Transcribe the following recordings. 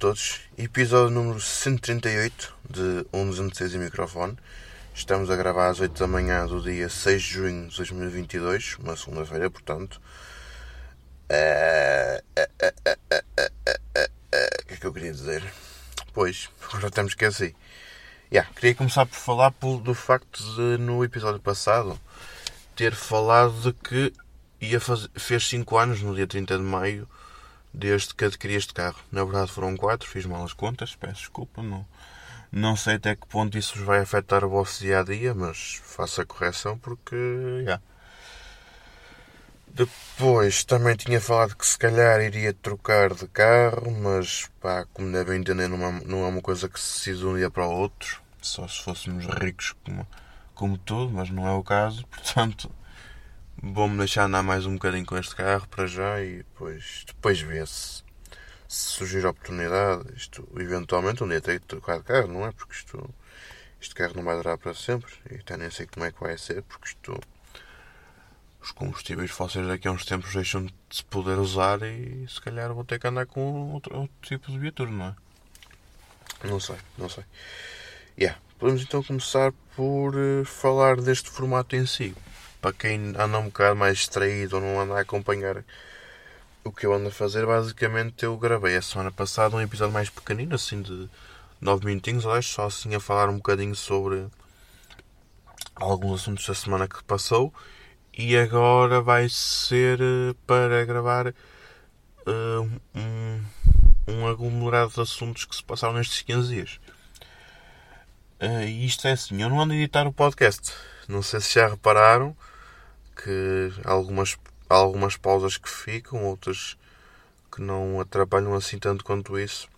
todos, episódio número 138 de 116 e microfone. Estamos a gravar às 8 da manhã do dia 6 de junho de 2022, uma segunda-feira, portanto. O que é que eu queria dizer? Pois, agora temos que assim. Yeah, queria começar por falar do facto de no episódio passado ter falado de que ia fazer, fez 5 anos no dia 30 de maio desde que adquiri este carro. Na verdade foram 4, fiz mal as contas, peço desculpa, não, não sei até que ponto isso vai afetar o vosso dia a dia, mas faço a correção porque. Yeah. Depois também tinha falado que se calhar iria trocar de carro, mas pá, como devem entender, não é, não é uma coisa que se decide de um dia para o outro. Só se fôssemos ricos como, como tudo, mas não é o caso. Portanto, vou-me deixar andar mais um bocadinho com este carro para já e depois, depois vê-se se surgir a oportunidade. Isto, eventualmente, um dia tenho que trocar de carro, não é? Porque isto, este carro não vai durar para sempre e até nem sei como é que vai ser, porque isto. Os combustíveis fósseis daqui a uns tempos deixam de se poder usar e se calhar vou ter que andar com outro, outro tipo de viatura, não é? Não sei, não sei. Yeah. Podemos então começar por uh, falar deste formato em si para quem anda um bocado mais distraído ou não anda a acompanhar o que eu ando a fazer, basicamente eu gravei a semana passada um episódio mais pequenino, assim de 9 minutinhos, aliás, só assim a falar um bocadinho sobre alguns assuntos da semana que passou. E agora vai ser eh, para gravar uh, um, um aglomerado de assuntos que se passaram nestes 15 dias. Uh, isto é assim, eu não ando a editar o podcast. Não sei se já repararam, que há algumas, há algumas pausas que ficam, outras que não atrapalham assim tanto quanto isso.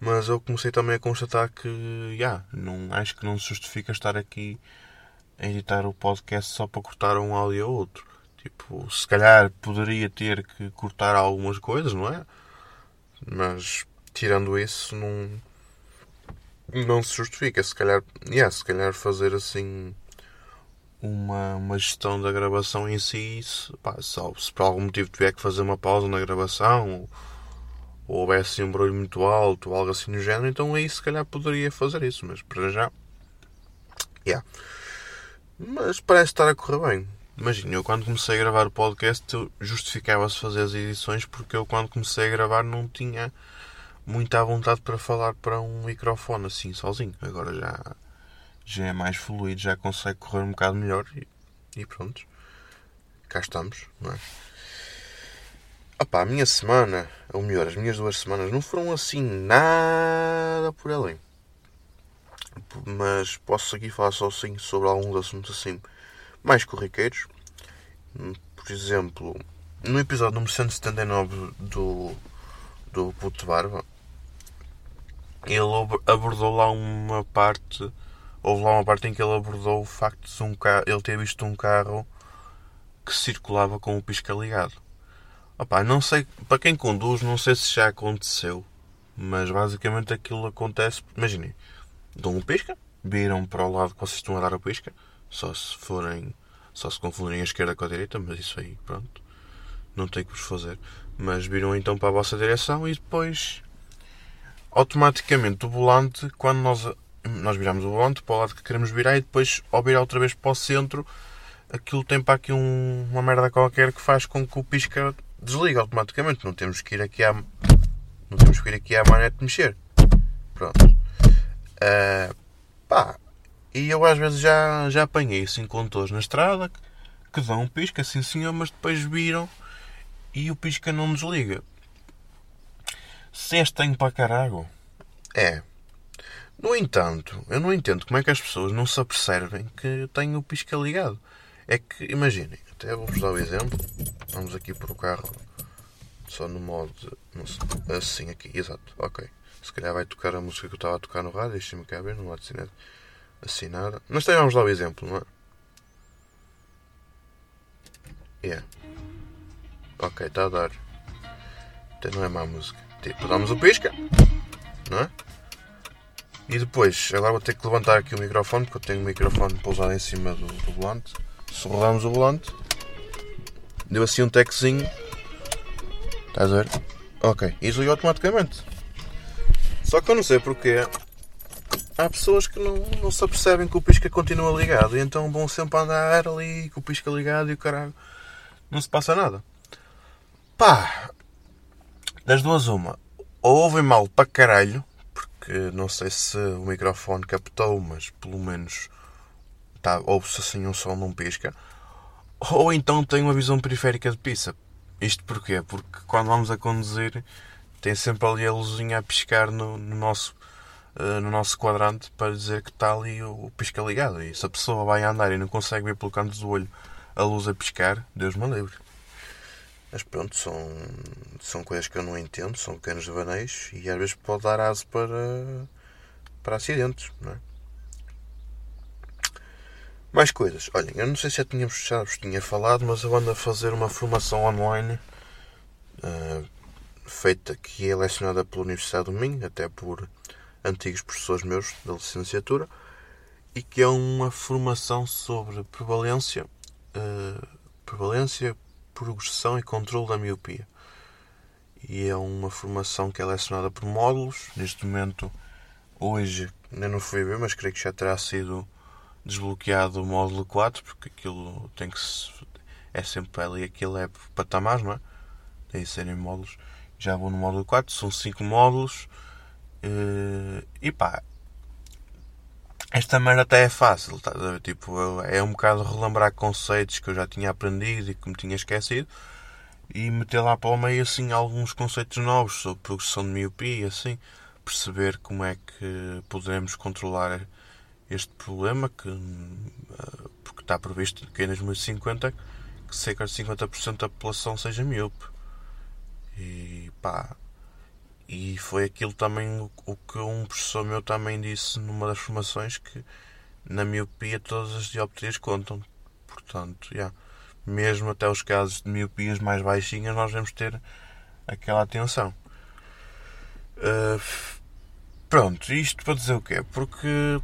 Mas eu comecei também a constatar que, yeah, não, acho que não se justifica estar aqui a editar o podcast só para cortar um áudio ou outro. Tipo, se calhar poderia ter que cortar algumas coisas, não é? Mas tirando isso, não, não se justifica. Se calhar, yeah, se calhar fazer assim uma, uma gestão da gravação em si, se, pá, se por algum motivo tiver que fazer uma pausa na gravação ou, ou houvesse um barulho muito alto ou algo assim do género, então aí se calhar poderia fazer isso, mas para já. Yeah. Mas parece estar a correr bem. Imagina, eu quando comecei a gravar o podcast justificava-se fazer as edições porque eu quando comecei a gravar não tinha muita vontade para falar para um microfone assim sozinho. Agora já já é mais fluido, já consegue correr um bocado melhor e, e pronto. Cá estamos, não é? Opa, a minha semana, ou melhor, as minhas duas semanas não foram assim nada por além. Mas posso aqui falar só assim sobre alguns assuntos assim mais corriqueiros. Por exemplo, no episódio número 179 do, do Puto Barba, ele abordou lá uma parte houve lá uma parte em que ele abordou o facto de um carro, ele ter visto um carro que circulava com o pisca ligado. Opa, não sei, para quem conduz, não sei se já aconteceu, mas basicamente aquilo acontece. Imaginem, dão um pisca, viram para o lado que vocês estão a dar a pisca, só se forem, só se confundirem a esquerda com a direita, mas isso aí, pronto, não tem que vos fazer. Mas viram então para a vossa direção e depois automaticamente o volante, quando nós nós viramos o volante para o lado que queremos virar e depois, ao virar outra vez para o centro, aquilo tem para aqui um, uma merda qualquer que faz com que o pisca desligue automaticamente. Não temos que ir aqui à, não temos que ir aqui à manete mexer. Pronto. Uh, pá, e eu às vezes já, já apanhei assim condutores na estrada que, que dão um pisca, assim senhor, mas depois viram e o pisca não desliga. Se este tem para caralho, é, no entanto, eu não entendo como é que as pessoas não se apercebem que tenho o pisca ligado. É que, imaginem, até vou-vos dar o exemplo. Vamos aqui para o carro só no modo. Sei, assim aqui, exato, ok. Se calhar vai tocar a música que eu estava a tocar no rádio, deixem-me cá ver, não vai assinar, assinar. Mas também vamos dar o exemplo, não é? Yeah. Ok, está a dar. Até não é má música. Tipo, damos o pisca, não é? E depois, agora vou ter que levantar aqui o microfone, porque eu tenho o microfone pousado em cima do, do volante. Se rodarmos o volante, deu assim um techzinho. Estás a ver? Ok, e desligou automaticamente. Só que eu não sei porquê. Há pessoas que não, não se apercebem que o pisca continua ligado e então vão sempre andar ali com o pisca ligado e o caralho. Não se passa nada. Pá! Das duas, uma. Ou ouvem mal para caralho, porque não sei se o microfone captou, mas pelo menos tá, ouve-se assim um som não pisca. Ou então tem uma visão periférica de pizza. Isto porquê? Porque quando vamos a conduzir tem sempre ali a luzinha a piscar no, no nosso, uh, no nosso quadrante para dizer que está ali o, o, pisca ligado. E se a pessoa vai andar e não consegue ver pelo canto do olho a luz a piscar, Deus me livre. Mas pronto, são, são coisas que eu não entendo, são pequenos devaneios e às vezes pode dar aso para, para acidentes, não é? Mais coisas. Olhem, eu não sei se já tínhamos já vos tinha falado, mas eu ando a fazer uma formação online uh, feita que é lecionada pela Universidade do Minho, até por antigos professores meus da licenciatura, e que é uma formação sobre prevalência, uh, prevalência, progressão e controle da miopia. E é uma formação que é lecionada por módulos. Neste momento, hoje, ainda não fui ver, mas creio que já terá sido desbloqueado o módulo 4, porque aquilo tem que se, é sempre ali, aquilo é patamares, não é? Tem serem módulos. Já vou no módulo 4, são 5 módulos. Eh, e pá, esta merda até é fácil, tá? tipo, é um bocado relembrar conceitos que eu já tinha aprendido e que me tinha esquecido e meter lá para o meio assim alguns conceitos novos sobre progressão de miopia, assim, perceber como é que poderemos controlar este problema que, eh, porque está previsto que em 2050 que cerca de 50% da população seja míope. E pá, e foi aquilo também o que um professor meu também disse numa das formações que na miopia todas as dioptrias contam. Portanto, yeah, mesmo até os casos de miopias mais baixinhas nós devemos ter aquela atenção. Uh, pronto, isto para dizer o quê? Porque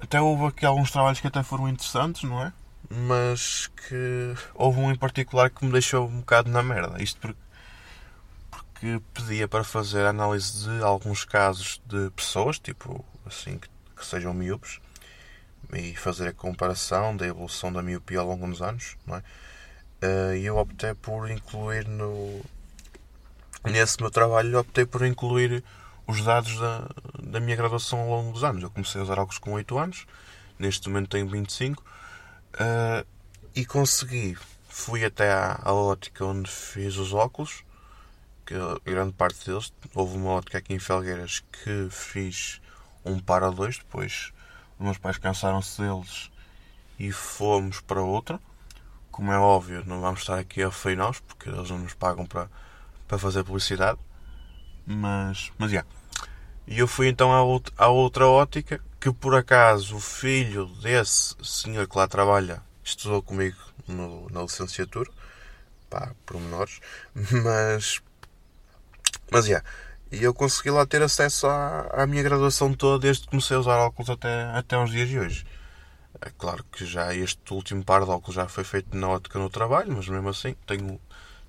até houve aqui alguns trabalhos que até foram interessantes, não é? Mas que houve um em particular que me deixou um bocado na merda. Isto porque, porque pedia para fazer análise de alguns casos de pessoas, tipo assim, que, que sejam miúpes, e fazer a comparação da evolução da miopia ao longo dos anos, não é? Eh, e eu optei por incluir no. Nesse meu trabalho, optei por incluir os dados da, da minha graduação ao longo dos anos. Eu comecei a usar óculos com 8 anos, neste momento tenho 25, uh, eh, e consegui. Fui até à, à, ótica onde fiz os óculos, que grande parte deles. Houve uma ótica aqui em Felgueiras que fiz um par a dois, depois os meus pais cansaram-se deles e fomos para outra. Como é óbvio, não vamos estar aqui a feinar porque eles não nos pagam para, para fazer publicidade. Mas, mas, yeah. E eu fui então à, outra, à outra ótica, que por acaso o filho desse senhor que lá trabalha estudou comigo no, na licenciatura, pá, pormenores, mas, mas, yeah. E eu consegui lá ter acesso à, à minha graduação toda desde que comecei a usar óculos até, até os dias de hoje. É claro que já este último par de óculos já foi feito na ótica no trabalho, mas mesmo assim tenho,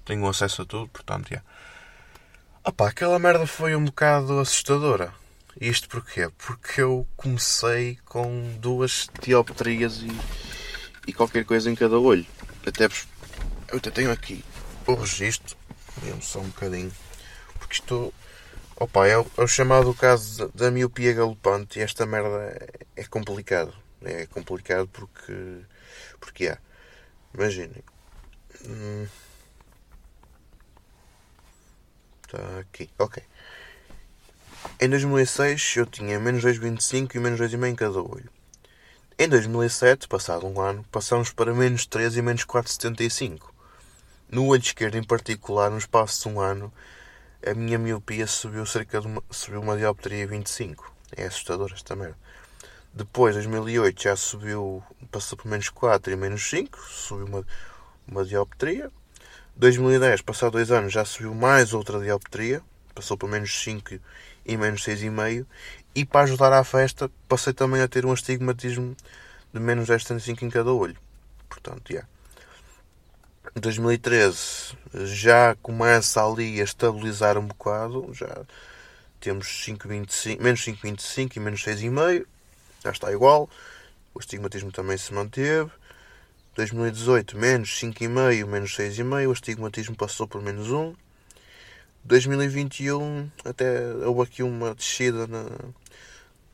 tenho acesso a tudo, portanto, yeah. Opa, aquela merda foi um bocado assustadora. Isto porquê? Porque eu comecei com duas dioptrias e, e qualquer coisa em cada olho. Até eu até tenho aqui o registro. Vemos só um bocadinho. Porque isto. Opa, é o, é o chamado caso da, miopia galopante e esta merda é, é complicado. É complicado porque. Porque é. Imaginem. Hum, Está aqui. Ok. Em 2006 eu tinha menos 2,25 e menos 2,5 em cada olho. Em 2007, passado um ano, passamos para menos 3 e menos 4,75. No olho esquerdo, em particular, no espaço de um ano, a minha miopia subiu cerca de uma, subiu uma dioptria 25. É assustador esta merda. Depois, 2008, já subiu, passou por menos 4 e menos 5, subiu uma, uma dioptria. 2010, passado dois anos, já subiu mais outra dioptria, passou para menos 5 e menos 6,5. E para ajudar à festa, passei também a ter um astigmatismo de menos 10,5 em cada olho. Portanto, yeah. 2013 já começa ali a estabilizar um bocado, já temos 5,25, menos 5,25 e menos 6,5. Já está igual. O astigmatismo também se manteve. 2018, menos 5,5, menos 6,5. O astigmatismo passou por menos 1. 2021, até houve aqui uma descida. Na...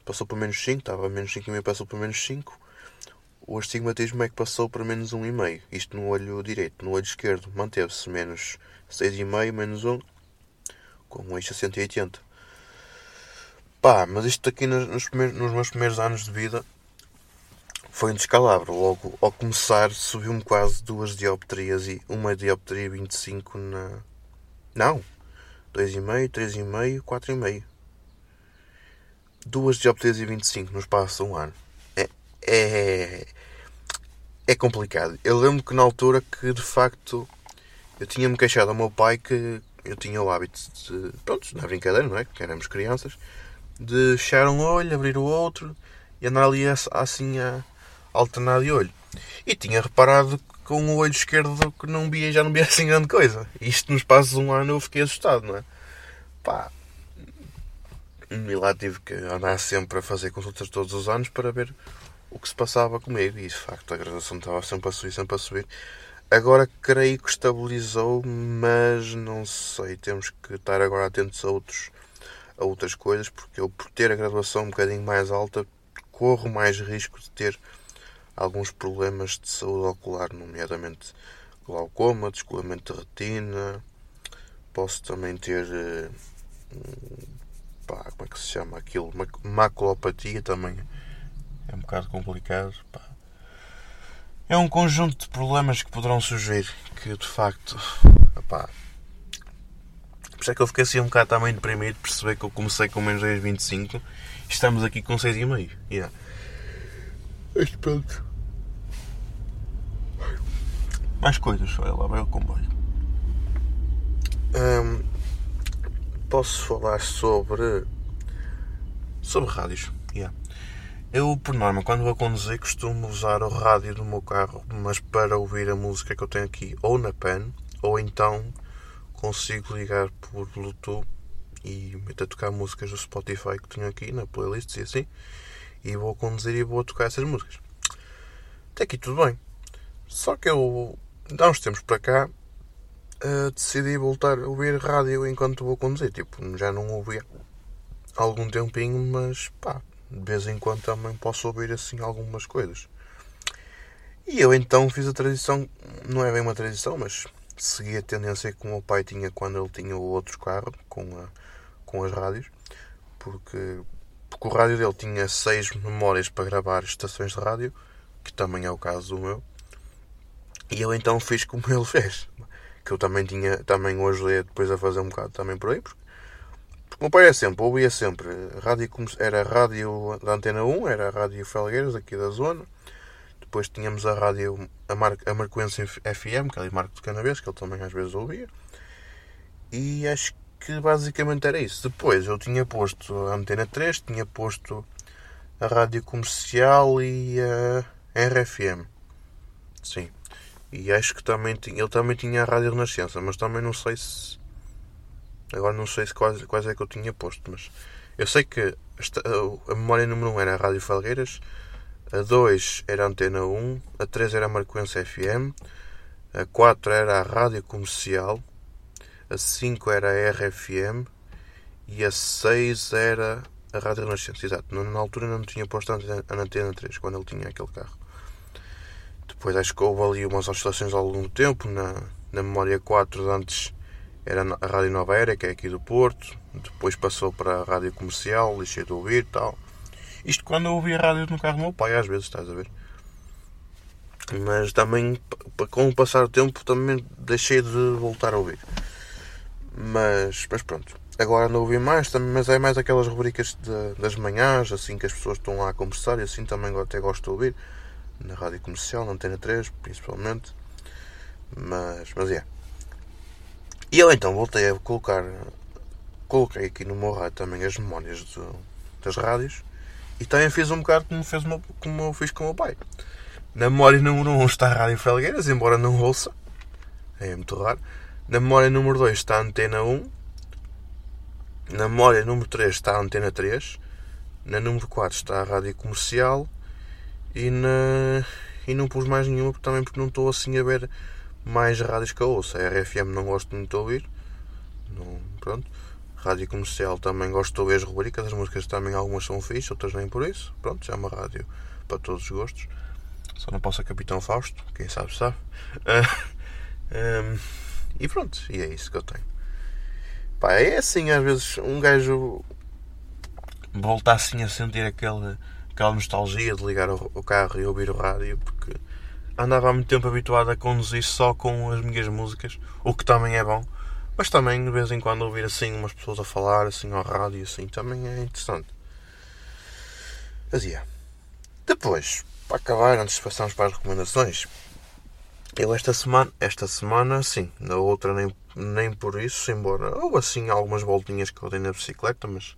Passou por menos 5, estava menos 5,5, passou por menos 5. O astigmatismo é que passou para menos 1,5. Isto no olho direito. No olho esquerdo manteve-se menos 6,5, menos 1, com um eixo a 180. Pá, mas isto aqui nos, primeiros, nos meus primeiros anos de vida foi um descalabro. Logo ao começar subiu-me quase duas dioptrias e uma dioptria 25 na. Não! 2,5, 3,5, 4,5. Duas dioptrias e 25 no espaço de um ano. É, é, complicado. Eu lembro que na altura que de facto eu tinha-me queixado ao meu pai que eu tinha o hábito de. Pronto, na brincadeira, não é? Que éramos crianças de fechar um olho, abrir o outro e andar ali assim a alternar de olho. E tinha reparado com o olho esquerdo que não via, já não via assim grande coisa. Isto nos espaço de um ano eu fiquei assustado, não é? Pá. E lá tive que andar sempre a fazer consultas todos os anos para ver o que se passava comigo. E de facto a graduação estava sempre a subir, sempre a subir. Agora creio que estabilizou, mas não sei. Temos que estar agora atentos a outros a outras coisas, porque eu, por ter a graduação um bocadinho mais alta, corro mais risco de ter alguns problemas de saúde ocular, nomeadamente glaucoma, descolamento de retina. Posso também ter. Eh, pá, como é que se chama aquilo? Maculopatia também é um bocado complicado. Pá. É um conjunto de problemas que poderão surgir que de facto. Pá, por isso é que eu fiquei assim um bocado também deprimido perceber que eu comecei com menos 10,25 e estamos aqui com 6,5. Yeah. Este pronto. Mais coisas, olha lá, vai o comboio. Um, posso falar sobre. sobre rádios. Yeah. Eu, por norma, quando vou conduzir, costumo usar o rádio do meu carro, mas para ouvir a música que eu tenho aqui, ou na pen, ou então consigo ligar por Bluetooth e meter a tocar músicas do Spotify que tenho aqui na playlist e assim, e vou conduzir e vou tocar essas músicas. Até aqui tudo bem. Só que eu, há uns tempos para cá, uh, decidi voltar a ouvir rádio enquanto vou conduzir. Tipo, já não ouvia há algum tempinho, mas pá, de vez em quando também posso ouvir assim algumas coisas. E eu então fiz a tradição, não é bem uma tradição, mas segui a tendência que o meu pai tinha quando ele tinha o outro carro com, a, com as rádios, porque, porque o rádio dele tinha seis memórias para gravar estações de rádio, que também é o caso do meu, e eu então fiz como ele fez, que eu também tinha, também o ajudei depois a fazer um bocado também por aí, porque, porque o meu pai é sempre, ouvia sempre, rádio, era a rádio da Antena 1, era a Rádio Felgueiras, aqui da zona, depois tínhamos a rádio, a, Mar, a Marcoense FM, que é ali Marco de Canavês, que ele também às vezes ouvia. E acho que basicamente era isso. Depois eu tinha posto a Antena 3, tinha posto a rádio comercial e a RFM. Sim. E acho que também ele também tinha a Rádio Renascença, mas também não sei se. Agora não sei se quais, quais é que eu tinha posto, mas eu sei que esta, a memória número 1 era a Rádio Falgueiras, a 2 era a Antena 1, a 3 era a Marcoense FM, a 4 era a Rádio Comercial, a 5 era a RFM e a 6 era a Rádio Renascença. Exato, na altura não tinha posto a Antena 3, quando ele tinha aquele carro. Depois acho que houve ali umas oscilações ao longo do tempo. Na, na memória 4 de antes era a Rádio Nova Era, que é aqui do Porto. Depois passou para a Rádio Comercial, deixei de ouvir tal. Isto quando eu ouvia rádio no carro do meu pai, às vezes, estás a ver? Mas também, com o passar do tempo, também deixei de voltar a ouvir. Mas, mas pronto. Agora não ouvi mais, mas é mais aquelas rubricas de, das manhãs, assim que as pessoas estão lá a conversar e assim também até gosto de ouvir. Na rádio comercial, na Antena 3, principalmente. Mas, mas é. E eu então voltei a colocar. Coloquei aqui no meu rádio também as memórias de, das rádios e também fiz um bocado como, fez meu, como eu fiz com o meu pai. Na memória número 1 está a Rádio Felgueiras, embora não ouça. É muito raro. Na memória número 2 está a Antena 1. Na memória número 3 está a Antena 3. Na número 4 está a Rádio Comercial. E, na... e não pus mais nenhuma também porque não estou assim a ver mais rádios que eu ouço. A RFM não gosto muito de ouvir. Não, pronto. Rádio comercial também gosto de ouvir as rubricas, as músicas também algumas são fixas, outras nem por isso. Pronto, já é uma rádio para todos os gostos. Só não posso a Capitão Fausto, quem sabe sabe. Um, e pronto, e é isso que eu tenho. Pá, é assim, às vezes um gajo volta assim a sentir aquele, aquela nostalgia de ligar o, o carro e ouvir o rádio, porque andava há muito tempo habituado a conduzir só com as minhas músicas, o que também é bom, mas também de vez em quando ouvir assim umas pessoas a falar assim ao rádio assim também é interessante. Mas yeah. Depois, para acabar, antes de passarmos para as recomendações, eu esta semana, esta semana sim, na outra nem, nem por isso, embora ou assim algumas voltinhas que eu dei na bicicleta, mas,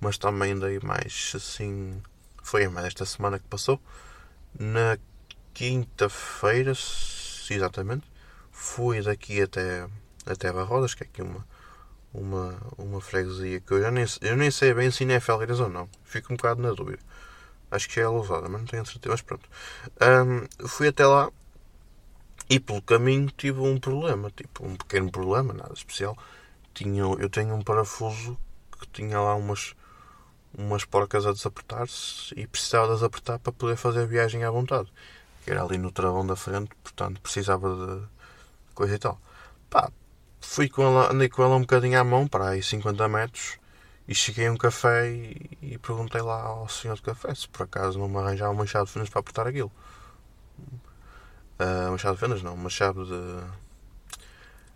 mas também dei mais assim. Foi mais esta semana que passou. Na quinta-feira, exatamente, fui daqui até, até Barrodas, que é aqui uma, uma, uma freguesia que eu já nem, eu nem sei bem se é Felgueiras ou não. Fico um bocado na dúvida. Acho que é Lousada, mas não tenho certeza. Mas pronto. Um, fui até lá e pelo caminho tive um problema. Tipo, um pequeno problema, nada especial. Tinha, eu tenho um parafuso que tinha lá umas, umas porcas a desapertar-se e precisava de desapertar para poder fazer a viagem à vontade que era ali no travão da frente, portanto precisava de coisa e tal. Pá, fui com ela, andei com ela um bocadinho à mão, para aí 50 metros, e cheguei a um café e, e perguntei lá ao senhor do café se por acaso não me arranjava uma chave de fendas para apertar aquilo. Uh, uma chave de fendas não, uma chave de.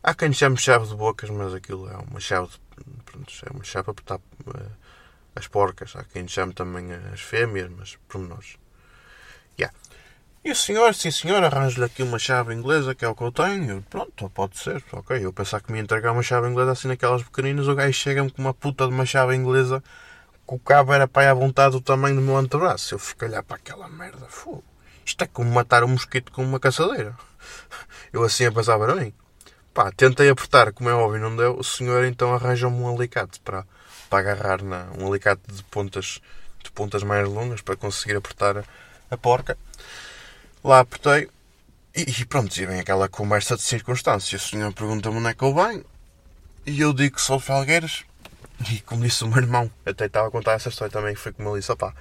Há quem chame chave de bocas, mas aquilo é uma chave de. Pronto, é uma chave para apertar uh, as porcas. Há quem chame também as fêmeas, mas pormenores. Yeah. E o senhor, sim senhor, arranja-lhe aqui uma chave inglesa, que é o que eu tenho. Pronto, pode ser, ok. Eu pensava que me ia entregar uma chave inglesa assim naquelas pequeninas, o gajo chega-me com uma puta de uma chave inglesa que o cabo era para ir à vontade do tamanho do meu antebraço. Eu fico a olhar para aquela merda, fogo. Isto é como matar um mosquito com uma caçadeira. Eu assim a pensar para mim. Pá, tentei apertar, como é óbvio, não deu. O senhor então arranja-me um alicate para, para agarrar na, um alicate de pontas, de pontas mais longas para conseguir apertar a, a porca. Lá apertei e, pronto, e vem aquela conversa de circunstância. O senhor pergunta-me onde é que eu venho e eu digo que sou Felgueiras. E como disse o meu irmão, até estava a contar essa história também, foi como ele disse, opá,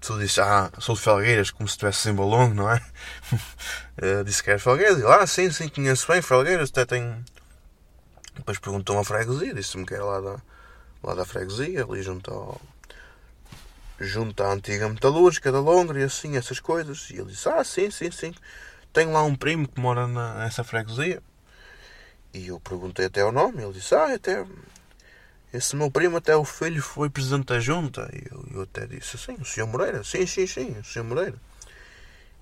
tu disse, ah, sou de Felgueiras, como se estivesse em balão, não é? uh, disse que era Felgueiras, e lá, ah, sim, sim, conheço bem Felgueiras, até tenho... Depois perguntou uma freguesia, disse-me que era lá da, lá da freguesia, ali junto ao, junto à antiga metalúrgica da Longra e assim, essas coisas. E ele disse: Ah, sim, sim, sim. Tenho lá um primo que mora nessa freguesia. E eu perguntei até o nome. Ele disse: Ah, até. Esse meu primo, até o filho, foi presidente da junta. E eu, eu até disse assim: O senhor Moreira? Sim, sim, sim, o senhor Moreira.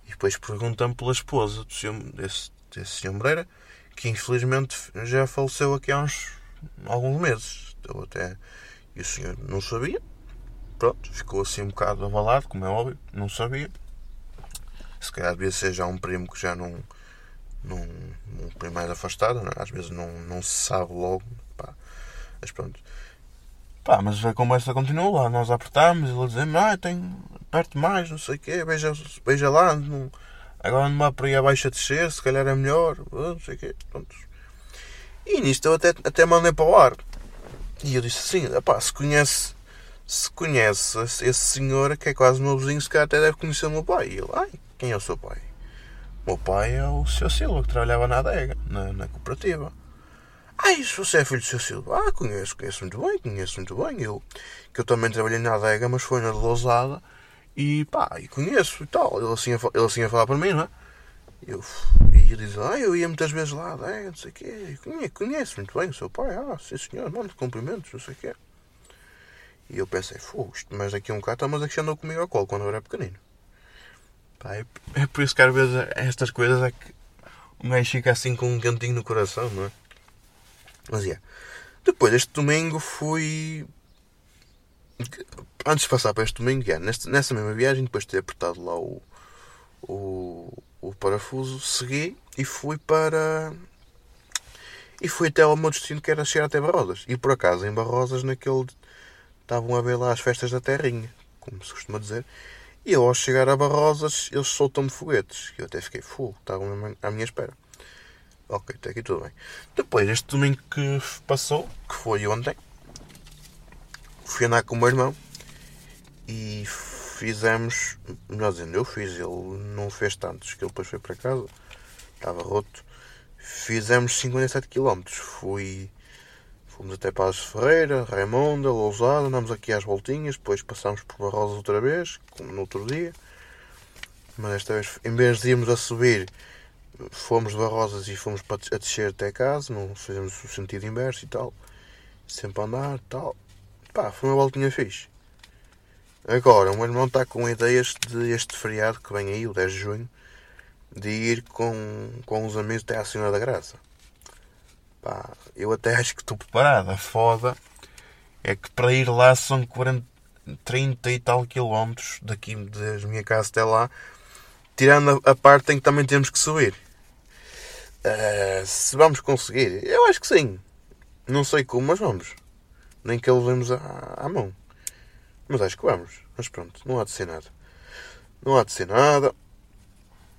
E depois perguntamos pela esposa do senhor, desse, desse senhor Moreira, que infelizmente já faleceu aqui há uns alguns meses. Eu até, e o senhor não sabia. Pronto, ficou assim um bocado abalado, como é óbvio, não sabia. Se calhar devia ser já um primo que já não. não um primo mais afastado, não é? às vezes não, não se sabe logo. Pá. Mas pronto. Pá, mas a conversa continua lá, nós apertámos ele dizendo, ah, tenho perto mais, não sei o quê, veja lá, não, agora ando por aí abaixo a descer, se calhar é melhor, não sei o quê, pronto. E nisto eu até, até mandei para o ar. E eu disse assim, pá, se conhece se conhece esse senhor, que é quase meu vizinho, se calhar até deve conhecer o meu pai. E ele, ai, quem é o seu pai? O meu pai é o seu Silva, que trabalhava na adega, na, na cooperativa. Ai, se você é filho do seu Silva? Ah, conheço, conheço muito bem, conheço muito bem. Eu, que eu também trabalhei na adega, mas foi na de Lousada. E pá, e conheço e tal. Ele assim, ele assim a falar para mim, não é? Eu, e ele diz, ah, eu ia muitas vezes lá, adega, não sei o quê. Conheço, conheço muito bem o seu pai. Ah, sim senhor, manda cumprimentos, não sei o quê. E eu pensei, isto, mas daqui a um bocado estamos aqui andou comigo ao colo quando eu era pequenino. Pá, é, é, por isso que às vezes estas coisas é que o gajo fica assim com um cantinho no coração, não é? Mas é. Yeah. Depois, este domingo fui. Antes de passar para este domingo, yeah, nessa mesma viagem, depois de ter apertado lá o, o, o parafuso, segui e fui para. E fui até ao meu destino que era chegar até Barrosas. E por acaso em Barrosas naquele estavam a ver lá as festas da terrinha, como se costuma dizer. E eu ao chegar a Barrosas eles soltam-me foguetes. E eu até fiquei fogo, estavam à minha espera. Ok, até aqui tudo bem. Depois, este domingo que passou, que foi ontem, fui andar com o meu irmão e fizemos, melhor dizendo, eu fiz, ele não fez tantos, que ele depois foi para casa, estava roto. Fizemos 57 km. Fui, fomos até Paz Ferreira, Raimonda, Lousada, andamos aqui às voltinhas, depois passámos por Barrosa outra vez, como no outro dia. Mas desta vez, em vez de irmos a subir, fomos de Barrosas e fomos a descer até casa, não fizemos o sentido inverso e tal. Sempre a andar e tal. Pá, foi uma voltinha fixe. Agora, o meu irmão está com ideias de este feriado que vem aí, o 10 de junho, de ir com, com uns amigos até à Senhora da Graça. Pá, eu até acho que estou preparado. A foda é que para ir lá são 40, 30 e tal quilómetros daqui da minha casa até lá, tirando a, parte em que também temos que subir. Uh, se vamos conseguir, eu acho que sim. Não sei como, mas vamos. Nem que levemos à, à mão. Mas acho que vamos. Mas pronto, não há de ser nada. Não há de ser nada.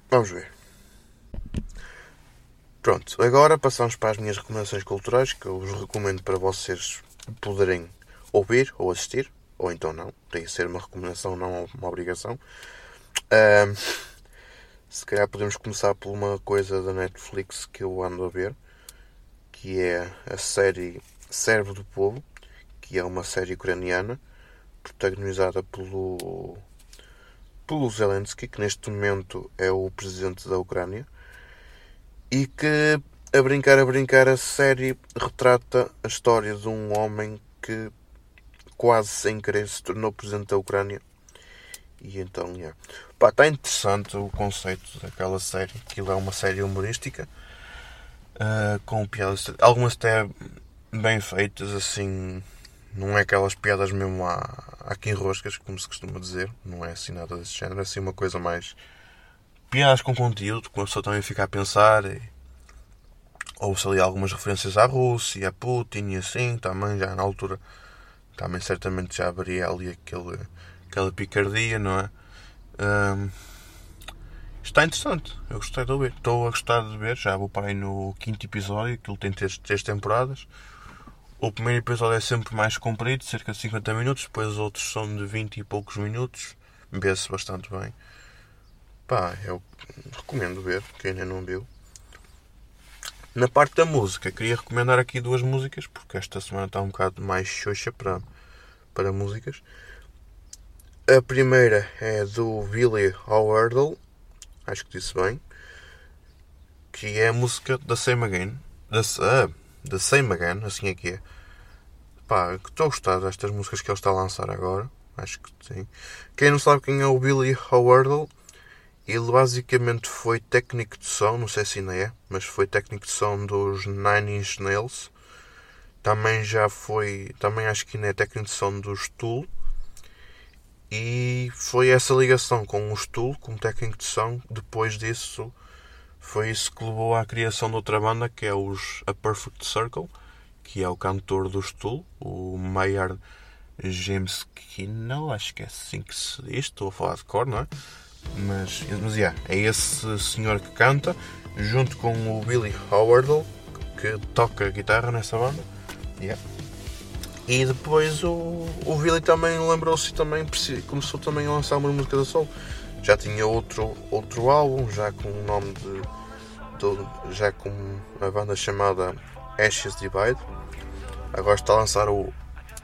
Vamos ver. Pronto, agora passamos para as minhas recomendações culturais que eu vos recomendo para vocês poderem ouvir ou assistir, ou então não. Tem que ser uma recomendação, não uma obrigação. Uh, se calhar podemos começar por uma coisa da Netflix que eu ando a ver, que é a série Servo do Povo, que é uma série ucraniana protagonizada pelo pelo Zelensky, que neste momento é o presidente da Ucrânia, e que a brincar a brincar a série retrata a história de um homem que quase sem querer se tornou presidente da Ucrânia e então, yeah. Pá, está interessante o conceito daquela série. Aquilo é uma série humorística. Uh, com piadas, algumas até bem feitas, assim. Não é aquelas piadas mesmo à, aqui em roscas, como se costuma dizer. Não é assim nada desse género. É assim uma coisa mais. Piadas com conteúdo, que a também fica a pensar. E... Ouve-se ali algumas referências à Rússia, a Putin e assim. Também já na altura. Também certamente já haveria ali aquele aquela picardia, não é? Um, está interessante, eu gostei de ver. Estou a gostar de ver, já vou para aí no quinto episódio, aquilo tem três, três temporadas. O primeiro episódio é sempre mais comprido, cerca de 50 minutos, depois os outros são de 20 e poucos minutos. Vê-se bastante bem. Pá, eu recomendo ver, quem ainda não viu. Na parte da música, queria recomendar aqui duas músicas, porque esta semana está um bocado mais xoxa para, para músicas. A primeira é do Billy Howardle, acho que disse bem, que é a música da Same Again. Da, uh, da Same Again, assim é que é. Pá, estou a gostar destas músicas que ele está a lançar agora. Acho que sim. Quem não sabe quem é o Billy Howardle, ele basicamente foi técnico de som, não sei se ainda é, mas foi técnico de som dos Nine Inch Nails. Também já foi, também acho que ainda é técnico de som dos Tool e foi essa ligação com o Stool, como técnico de som, depois disso foi isso que levou à criação de outra banda que é os A Perfect Circle, que é o cantor do Stool, o Mayer James Kinnell, acho que é assim que se diz, estou a falar de cor, não é? Mas, mas yeah, é esse senhor que canta, junto com o Billy Howardle, que toca guitarra nessa banda. Yeah. E depois o, o Billy também lembrou-se também começou também a lançar uma música da Soul. Já tinha outro, outro álbum, já com o nome de, de já com uma banda chamada Ashes Divide. Agora está a lançar o.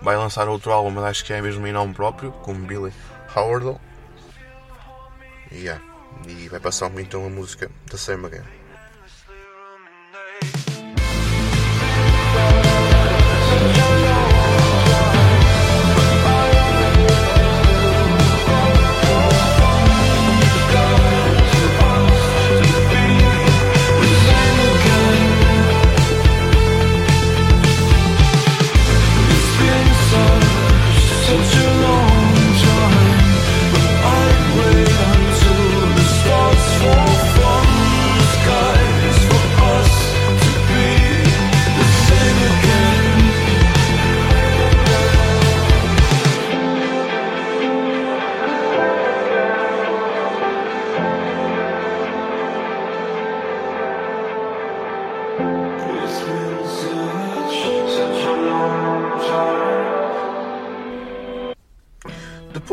Vai lançar outro álbum, mas acho que é mesmo em nome próprio, como Billy Howard. Yeah. E vai passar então a música da Same Again.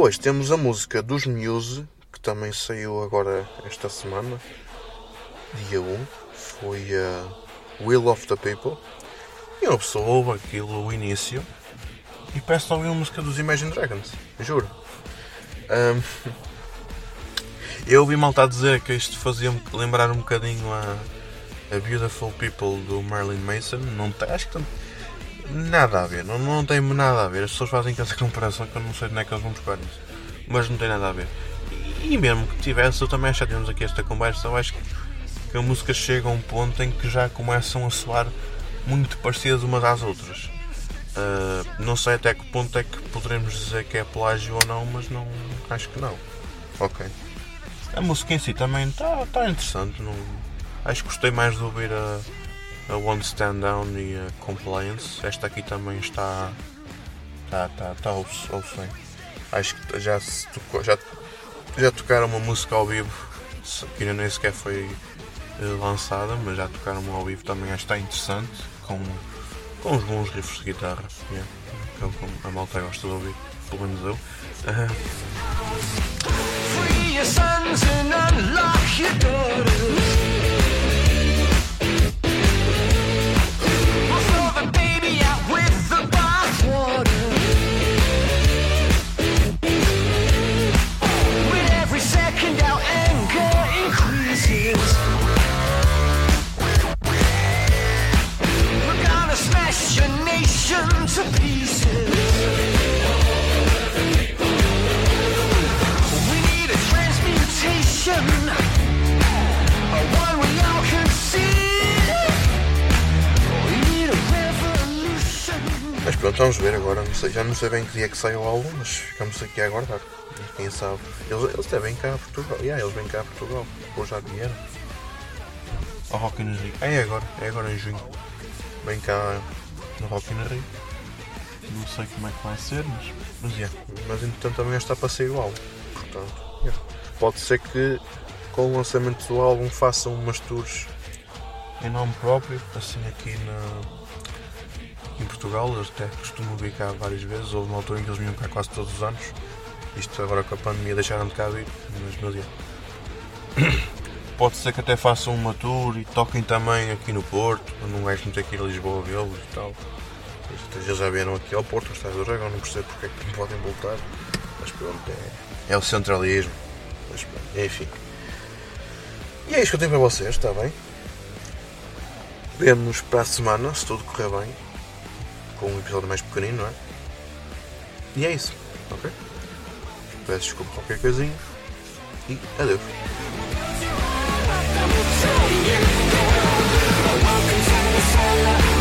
Depois temos a música dos Muse, que também saiu agora esta semana, dia 1. Foi a Will of the People. E uma pessoa ouve aquilo, o início, e peço a ouvir uma música dos Imagine Dragons, juro. Um, eu ouvi malta a dizer que isto fazia-me lembrar um bocadinho a, a Beautiful People do Marilyn Mason. Não acho que nada a ver, não, não tem nada a ver. As pessoas fazem essa comparação que eu não sei onde é que eles vão buscar isso. Mas não tem nada a ver. E, mesmo que tivesse, eu também já tivemos aqui esta conversa, eu acho que, que a música chega a um ponto em que já começam a soar muito parecidas umas às outras. Uh, não sei até que ponto é que poderemos dizer que é plágio ou não, mas não acho que não. Ok. A música em si também está tá interessante. Não, acho que gostei mais de ouvir a, a One Stand Down e a Compliance. Esta aqui também está. Está, está, está ao 100. Acho que já, se tocou, já, já tocaram uma música ao vivo que ainda nem sequer foi eh, lançada, mas já tocaram uma ao vivo também. Acho que está interessante. Com, com uns bons riffs de guitarra. Yeah. A malta gosta de ouvir, pelo menos eu. Uh... Não sei, já não sei bem que dia é que sai o álbum, mas ficamos aqui a aguardar. Quem sabe? Eles, eles devem cá a Portugal. Yeah, eles vêm cá a Portugal. Ou já vieram. Ao Rock in Rio. É agora, é agora em junho. Vem cá no Rock in Rio. Não sei como é que vai ser, mas. Mas, yeah. mas entretanto também está para sair o álbum. Portanto, yeah. pode ser que com o lançamento do álbum façam umas tours em nome próprio, assim aqui na em Portugal, eu até costumo vir cá várias vezes, houve uma altura em que eles vinham cá quase todos os anos. Isto agora com a pandemia deixaram de cá vir, mas meu dia. Pode ser que até façam uma tour e toquem também aqui no Porto, não gajo não a Lisboa vê-los e tal. Eles já vieram aqui ao Porto, ao Estádio do não percebo porque é que não podem voltar. Mas pronto, é, é o centralismo. Mas pronto, enfim. E é isto que eu tenho para vocês, está bem? Vemo-nos para a semana, se tudo correr bem com um episódio mais pequenino, não é? E é isso, ok? Peço desculpa qualquer coisinha e adeus. Celebration